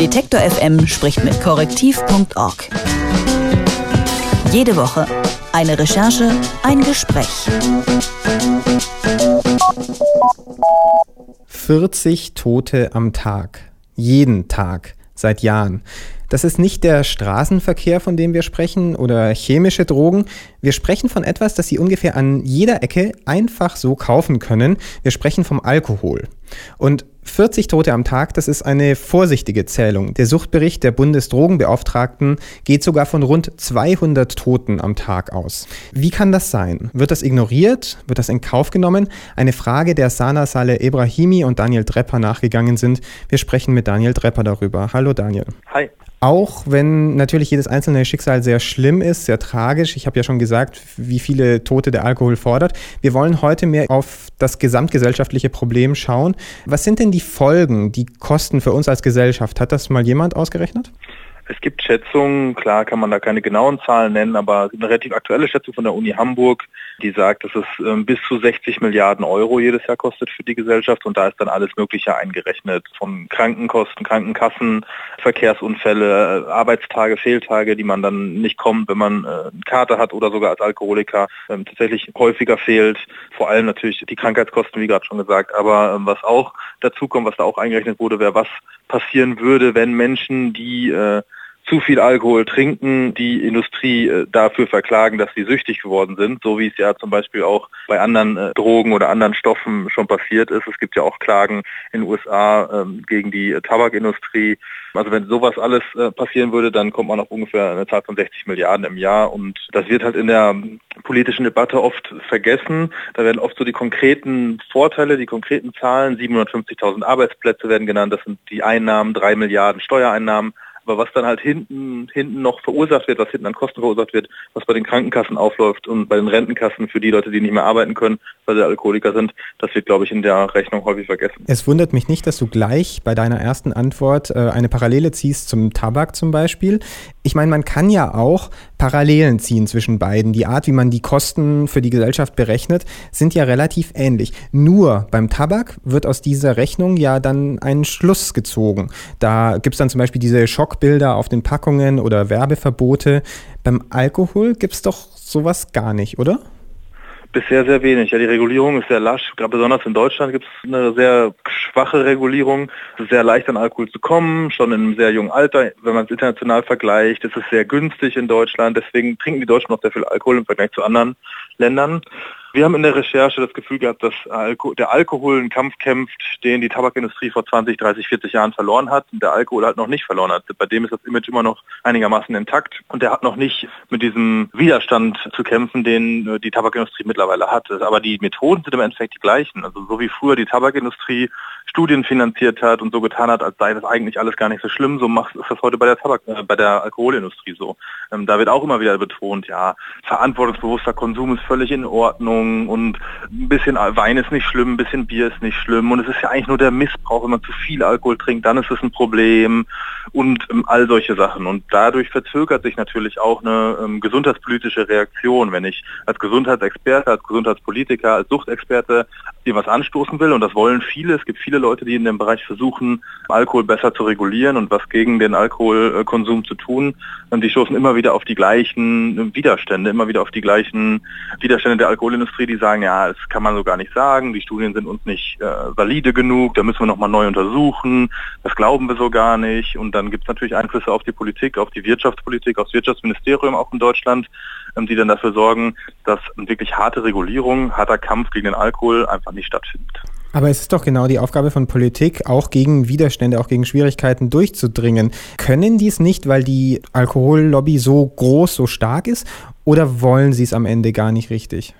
Detektor FM spricht mit korrektiv.org. Jede Woche eine Recherche, ein Gespräch. 40 Tote am Tag. Jeden Tag. Seit Jahren. Das ist nicht der Straßenverkehr, von dem wir sprechen, oder chemische Drogen. Wir sprechen von etwas, das Sie ungefähr an jeder Ecke einfach so kaufen können. Wir sprechen vom Alkohol. Und 40 Tote am Tag, das ist eine vorsichtige Zählung. Der Suchtbericht der Bundesdrogenbeauftragten geht sogar von rund 200 Toten am Tag aus. Wie kann das sein? Wird das ignoriert? Wird das in Kauf genommen? Eine Frage, der Sana Saleh Ebrahimi und Daniel Drepper nachgegangen sind. Wir sprechen mit Daniel Drepper darüber. Hallo Daniel. Hi. Auch wenn natürlich jedes einzelne Schicksal sehr schlimm ist, sehr tragisch. Ich habe ja schon gesagt, wie viele Tote der Alkohol fordert. Wir wollen heute mehr auf das gesamtgesellschaftliche Problem schauen. Was sind denn die Folgen, die Kosten für uns als Gesellschaft? Hat das mal jemand ausgerechnet? Es gibt Schätzungen, klar kann man da keine genauen Zahlen nennen, aber eine relativ aktuelle Schätzung von der Uni Hamburg, die sagt, dass es ähm, bis zu 60 Milliarden Euro jedes Jahr kostet für die Gesellschaft und da ist dann alles Mögliche eingerechnet, von Krankenkosten, Krankenkassen, Verkehrsunfälle, äh, Arbeitstage, Fehltage, die man dann nicht kommt, wenn man äh, eine Karte hat oder sogar als Alkoholiker ähm, tatsächlich häufiger fehlt. Vor allem natürlich die Krankheitskosten, wie gerade schon gesagt, aber ähm, was auch dazu kommt, was da auch eingerechnet wurde, wäre was passieren würde, wenn Menschen, die äh, zu viel Alkohol trinken, die Industrie äh, dafür verklagen, dass sie süchtig geworden sind, so wie es ja zum Beispiel auch bei anderen äh, Drogen oder anderen Stoffen schon passiert ist. Es gibt ja auch Klagen in den USA ähm, gegen die äh, Tabakindustrie. Also wenn sowas alles passieren würde, dann kommt man auf ungefähr eine Zahl von 60 Milliarden im Jahr und das wird halt in der politischen Debatte oft vergessen. Da werden oft so die konkreten Vorteile, die konkreten Zahlen, 750.000 Arbeitsplätze werden genannt, das sind die Einnahmen, drei Milliarden Steuereinnahmen. Aber was dann halt hinten, hinten noch verursacht wird, was hinten an Kosten verursacht wird, was bei den Krankenkassen aufläuft und bei den Rentenkassen für die Leute, die nicht mehr arbeiten können, weil sie Alkoholiker sind, das wird, glaube ich, in der Rechnung häufig vergessen. Es wundert mich nicht, dass du gleich bei deiner ersten Antwort äh, eine Parallele ziehst zum Tabak zum Beispiel. Ich meine, man kann ja auch Parallelen ziehen zwischen beiden. Die Art, wie man die Kosten für die Gesellschaft berechnet, sind ja relativ ähnlich. Nur beim Tabak wird aus dieser Rechnung ja dann ein Schluss gezogen. Da gibt es dann zum Beispiel diese Schockbilder auf den Packungen oder Werbeverbote. Beim Alkohol gibt es doch sowas gar nicht, oder? Bisher sehr wenig. Ja, die Regulierung ist sehr lasch. Gerade besonders in Deutschland gibt es eine sehr schwache Regulierung. Es ist sehr leicht an Alkohol zu kommen, schon in einem sehr jungen Alter. Wenn man es international vergleicht, ist es sehr günstig in Deutschland. Deswegen trinken die Deutschen noch sehr viel Alkohol im Vergleich zu anderen Ländern. Wir haben in der Recherche das Gefühl gehabt, dass Alko der Alkohol einen Kampf kämpft, den die Tabakindustrie vor 20, 30, 40 Jahren verloren hat und der Alkohol halt noch nicht verloren hat. Bei dem ist das Image immer noch einigermaßen intakt und der hat noch nicht mit diesem Widerstand zu kämpfen, den äh, die Tabakindustrie mittlerweile hat. Aber die Methoden sind im Endeffekt die gleichen. Also so wie früher die Tabakindustrie Studien finanziert hat und so getan hat, als sei das eigentlich alles gar nicht so schlimm, so macht ist das heute bei der Tabak, äh, bei der Alkoholindustrie so. Ähm, da wird auch immer wieder betont, ja, verantwortungsbewusster Konsum ist völlig in Ordnung und ein bisschen Wein ist nicht schlimm, ein bisschen Bier ist nicht schlimm und es ist ja eigentlich nur der Missbrauch, wenn man zu viel Alkohol trinkt, dann ist es ein Problem und ähm, all solche Sachen. Und dadurch verzögert sich natürlich auch eine ähm, gesundheitspolitische Reaktion, wenn ich als Gesundheitsexperte, als Gesundheitspolitiker, als Suchtexperte dir was anstoßen will und das wollen viele. Es gibt viele Leute, die in dem Bereich versuchen, Alkohol besser zu regulieren und was gegen den Alkoholkonsum zu tun. Und die stoßen immer wieder auf die gleichen Widerstände, immer wieder auf die gleichen Widerstände der Alkoholindustrie, die sagen, ja, das kann man so gar nicht sagen, die Studien sind uns nicht äh, valide genug, da müssen wir nochmal neu untersuchen, das glauben wir so gar nicht. Und dann gibt es natürlich Einflüsse auf die Politik, auf die Wirtschaftspolitik, auf das Wirtschaftsministerium auch in Deutschland, ähm, die dann dafür sorgen, dass wirklich harte Regulierung, harter Kampf gegen den Alkohol einfach nicht stattfindet. Aber es ist doch genau die Aufgabe von Politik, auch gegen Widerstände, auch gegen Schwierigkeiten durchzudringen. Können die es nicht, weil die Alkohollobby so groß, so stark ist? Oder wollen sie es am Ende gar nicht richtig?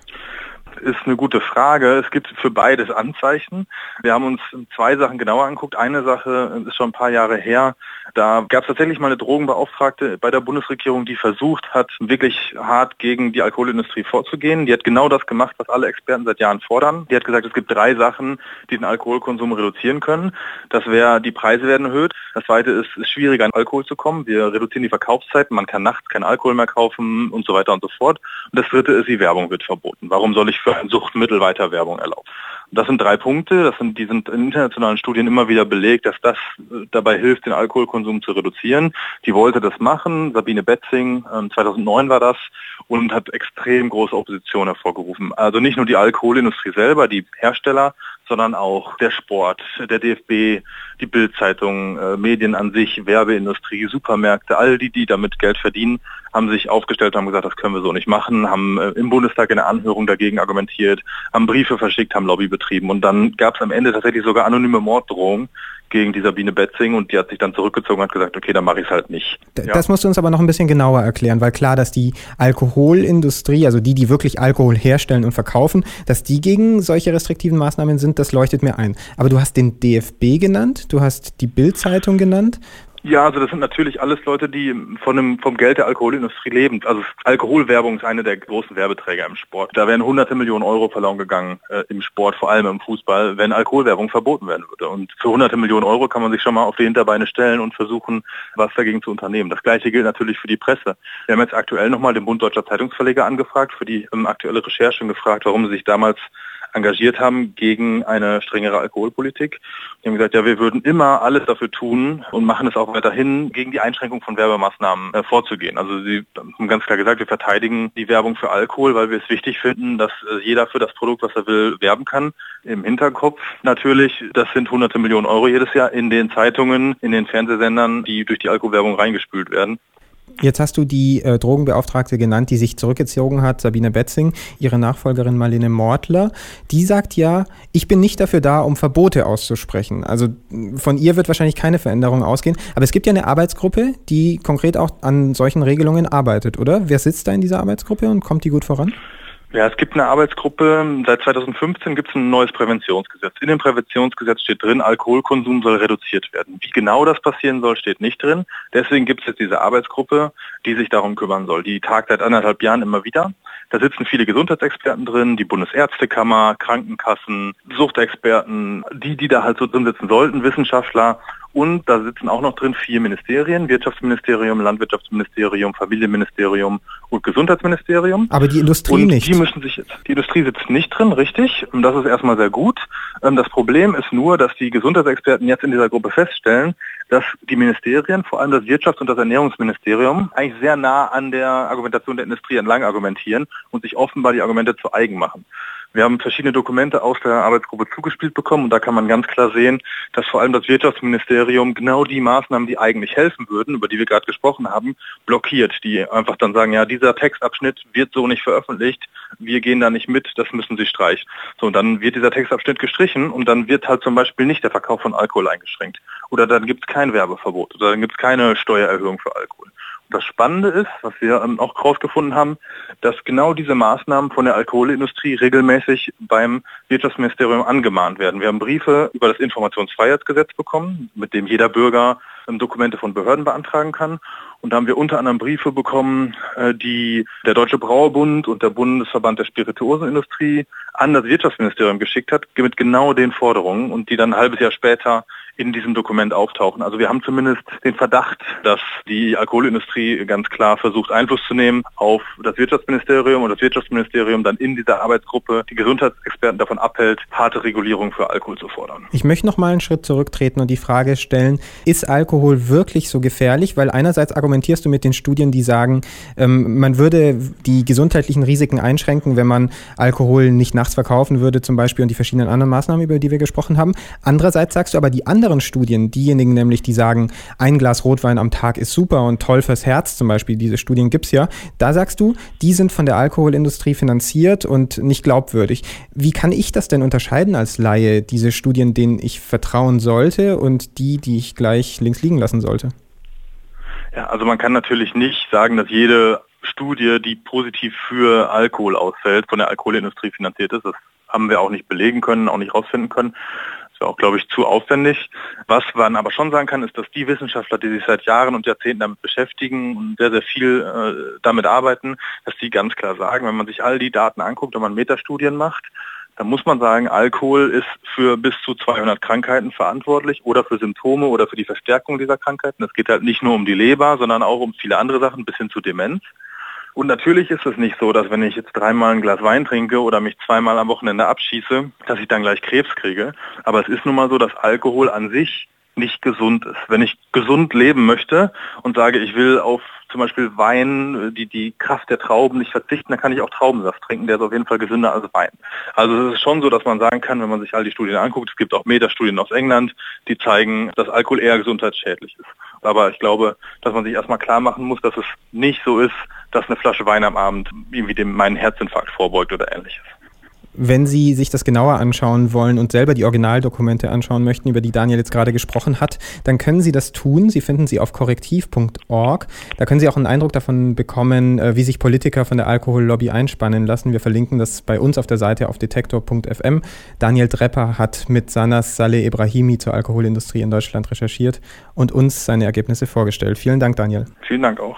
Ist eine gute Frage. Es gibt für beides Anzeichen. Wir haben uns zwei Sachen genauer angeguckt. Eine Sache ist schon ein paar Jahre her. Da gab es tatsächlich mal eine Drogenbeauftragte bei der Bundesregierung, die versucht hat, wirklich hart gegen die Alkoholindustrie vorzugehen. Die hat genau das gemacht, was alle Experten seit Jahren fordern. Die hat gesagt, es gibt drei Sachen, die den Alkoholkonsum reduzieren können. Das wäre, die Preise werden erhöht. Das zweite ist, es ist schwieriger an Alkohol zu kommen. Wir reduzieren die Verkaufszeiten. Man kann nachts keinen Alkohol mehr kaufen und so weiter und so fort. Und das dritte ist, die Werbung wird verboten. Warum soll ich für ein Suchtmittel weiter Werbung erlauben? Das sind drei Punkte, das sind, die sind in internationalen Studien immer wieder belegt, dass das äh, dabei hilft, den Alkoholkonsum zu reduzieren. Die wollte das machen, Sabine Betzing, 2009 ähm, war das, und hat extrem große Opposition hervorgerufen. Also nicht nur die Alkoholindustrie selber, die Hersteller, sondern auch der Sport, der DFB, die Bildzeitung, äh, Medien an sich, Werbeindustrie, Supermärkte, all die, die damit Geld verdienen, haben sich aufgestellt, haben gesagt, das können wir so nicht machen, haben äh, im Bundestag eine Anhörung dagegen argumentiert, haben Briefe verschickt, haben Lobby betrieben und dann gab es am Ende tatsächlich sogar anonyme Morddrohungen gegen die Sabine Betzing und die hat sich dann zurückgezogen und hat gesagt, okay, dann mache ich es halt nicht. Ja. Das musst du uns aber noch ein bisschen genauer erklären, weil klar, dass die Alkoholindustrie, also die, die wirklich Alkohol herstellen und verkaufen, dass die gegen solche restriktiven Maßnahmen sind, das leuchtet mir ein. Aber du hast den DFB genannt, du hast die Bild-Zeitung genannt. Ja, also das sind natürlich alles Leute, die von dem, vom Geld der Alkoholindustrie leben. Also Alkoholwerbung ist eine der großen Werbeträger im Sport. Da wären hunderte Millionen Euro verloren gegangen äh, im Sport, vor allem im Fußball, wenn Alkoholwerbung verboten werden würde. Und für hunderte Millionen Euro kann man sich schon mal auf die Hinterbeine stellen und versuchen, was dagegen zu unternehmen. Das gleiche gilt natürlich für die Presse. Wir haben jetzt aktuell nochmal den Bund Deutscher Zeitungsverleger angefragt für die ähm, aktuelle Recherche und gefragt, warum sie sich damals engagiert haben gegen eine strengere Alkoholpolitik. Die haben gesagt, ja, wir würden immer alles dafür tun und machen es auch weiterhin, gegen die Einschränkung von Werbemaßnahmen äh, vorzugehen. Also sie haben ganz klar gesagt, wir verteidigen die Werbung für Alkohol, weil wir es wichtig finden, dass äh, jeder für das Produkt, was er will, werben kann. Im Hinterkopf natürlich, das sind hunderte Millionen Euro jedes Jahr in den Zeitungen, in den Fernsehsendern, die durch die Alkoholwerbung reingespült werden. Jetzt hast du die äh, Drogenbeauftragte genannt, die sich zurückgezogen hat, Sabine Betzing, ihre Nachfolgerin Marlene Mortler. Die sagt ja, ich bin nicht dafür da, um Verbote auszusprechen. Also von ihr wird wahrscheinlich keine Veränderung ausgehen. Aber es gibt ja eine Arbeitsgruppe, die konkret auch an solchen Regelungen arbeitet, oder? Wer sitzt da in dieser Arbeitsgruppe und kommt die gut voran? Ja, es gibt eine Arbeitsgruppe. Seit 2015 gibt es ein neues Präventionsgesetz. In dem Präventionsgesetz steht drin, Alkoholkonsum soll reduziert werden. Wie genau das passieren soll, steht nicht drin. Deswegen gibt es jetzt diese Arbeitsgruppe, die sich darum kümmern soll. Die tagt seit anderthalb Jahren immer wieder. Da sitzen viele Gesundheitsexperten drin, die Bundesärztekammer, Krankenkassen, Suchtexperten, die, die da halt so drin sitzen sollten, Wissenschaftler und da sitzen auch noch drin vier Ministerien, Wirtschaftsministerium, Landwirtschaftsministerium, Familienministerium und Gesundheitsministerium. Aber die Industrie und nicht. Die müssen sich jetzt, die Industrie sitzt nicht drin, richtig. Und das ist erstmal sehr gut. Ähm, das Problem ist nur, dass die Gesundheitsexperten jetzt in dieser Gruppe feststellen, dass die Ministerien, vor allem das Wirtschafts- und das Ernährungsministerium, eigentlich sehr nah an der Argumentation der Industrie entlang argumentieren und sich offenbar die Argumente zu eigen machen. Wir haben verschiedene Dokumente aus der Arbeitsgruppe zugespielt bekommen und da kann man ganz klar sehen, dass vor allem das Wirtschaftsministerium genau die Maßnahmen, die eigentlich helfen würden, über die wir gerade gesprochen haben, blockiert, die einfach dann sagen, ja, dieser Textabschnitt wird so nicht veröffentlicht, wir gehen da nicht mit, das müssen Sie streichen. So, und dann wird dieser Textabschnitt gestrichen und dann wird halt zum Beispiel nicht der Verkauf von Alkohol eingeschränkt. Oder dann gibt es kein Werbeverbot oder dann gibt es keine Steuererhöhung für Alkohol. Das Spannende ist, was wir ähm, auch herausgefunden haben, dass genau diese Maßnahmen von der Alkoholindustrie regelmäßig beim Wirtschaftsministerium angemahnt werden. Wir haben Briefe über das Informationsfreiheitsgesetz bekommen, mit dem jeder Bürger ähm, Dokumente von Behörden beantragen kann. Und da haben wir unter anderem Briefe bekommen, äh, die der Deutsche Brauerbund und der Bundesverband der Spirituosenindustrie an das Wirtschaftsministerium geschickt hat, mit genau den Forderungen und die dann ein halbes Jahr später in diesem Dokument auftauchen. Also wir haben zumindest den Verdacht, dass die Alkoholindustrie ganz klar versucht, Einfluss zu nehmen auf das Wirtschaftsministerium und das Wirtschaftsministerium dann in dieser Arbeitsgruppe die Gesundheitsexperten davon abhält, harte Regulierung für Alkohol zu fordern. Ich möchte noch mal einen Schritt zurücktreten und die Frage stellen, ist Alkohol wirklich so gefährlich? Weil einerseits argumentierst du mit den Studien, die sagen, ähm, man würde die gesundheitlichen Risiken einschränken, wenn man Alkohol nicht nachts verkaufen würde zum Beispiel und die verschiedenen anderen Maßnahmen, über die wir gesprochen haben. Andererseits sagst du aber, die anderen Studien, diejenigen nämlich, die sagen, ein Glas Rotwein am Tag ist super und toll fürs Herz zum Beispiel, diese Studien gibt es ja, da sagst du, die sind von der Alkoholindustrie finanziert und nicht glaubwürdig. Wie kann ich das denn unterscheiden als Laie, diese Studien, denen ich vertrauen sollte und die, die ich gleich links liegen lassen sollte? Ja, also man kann natürlich nicht sagen, dass jede Studie, die positiv für Alkohol ausfällt, von der Alkoholindustrie finanziert ist. Das haben wir auch nicht belegen können, auch nicht rausfinden können wäre auch, glaube ich, zu aufwendig. Was man aber schon sagen kann, ist, dass die Wissenschaftler, die sich seit Jahren und Jahrzehnten damit beschäftigen und sehr, sehr viel äh, damit arbeiten, dass die ganz klar sagen, wenn man sich all die Daten anguckt und man Metastudien macht, dann muss man sagen, Alkohol ist für bis zu 200 Krankheiten verantwortlich oder für Symptome oder für die Verstärkung dieser Krankheiten. Es geht halt nicht nur um die Leber, sondern auch um viele andere Sachen bis hin zu Demenz. Und natürlich ist es nicht so, dass wenn ich jetzt dreimal ein Glas Wein trinke oder mich zweimal am Wochenende abschieße, dass ich dann gleich Krebs kriege. Aber es ist nun mal so, dass Alkohol an sich nicht gesund ist. Wenn ich gesund leben möchte und sage, ich will auf zum Beispiel Wein, die, die Kraft der Trauben nicht verzichten, dann kann ich auch Traubensaft trinken, der ist auf jeden Fall gesünder als Wein. Also es ist schon so, dass man sagen kann, wenn man sich all die Studien anguckt, es gibt auch Metastudien aus England, die zeigen, dass Alkohol eher gesundheitsschädlich ist. Aber ich glaube, dass man sich erstmal klar machen muss, dass es nicht so ist, dass eine Flasche Wein am Abend irgendwie dem meinen Herzinfarkt vorbeugt oder ähnliches. Wenn Sie sich das genauer anschauen wollen und selber die Originaldokumente anschauen möchten, über die Daniel jetzt gerade gesprochen hat, dann können Sie das tun. Sie finden sie auf korrektiv.org. Da können Sie auch einen Eindruck davon bekommen, äh, wie sich Politiker von der Alkohollobby einspannen lassen. Wir verlinken das bei uns auf der Seite auf detektor.fm. Daniel Drepper hat mit Sanas Saleh Ibrahimi zur Alkoholindustrie in Deutschland recherchiert und uns seine Ergebnisse vorgestellt. Vielen Dank, Daniel. Vielen Dank auch.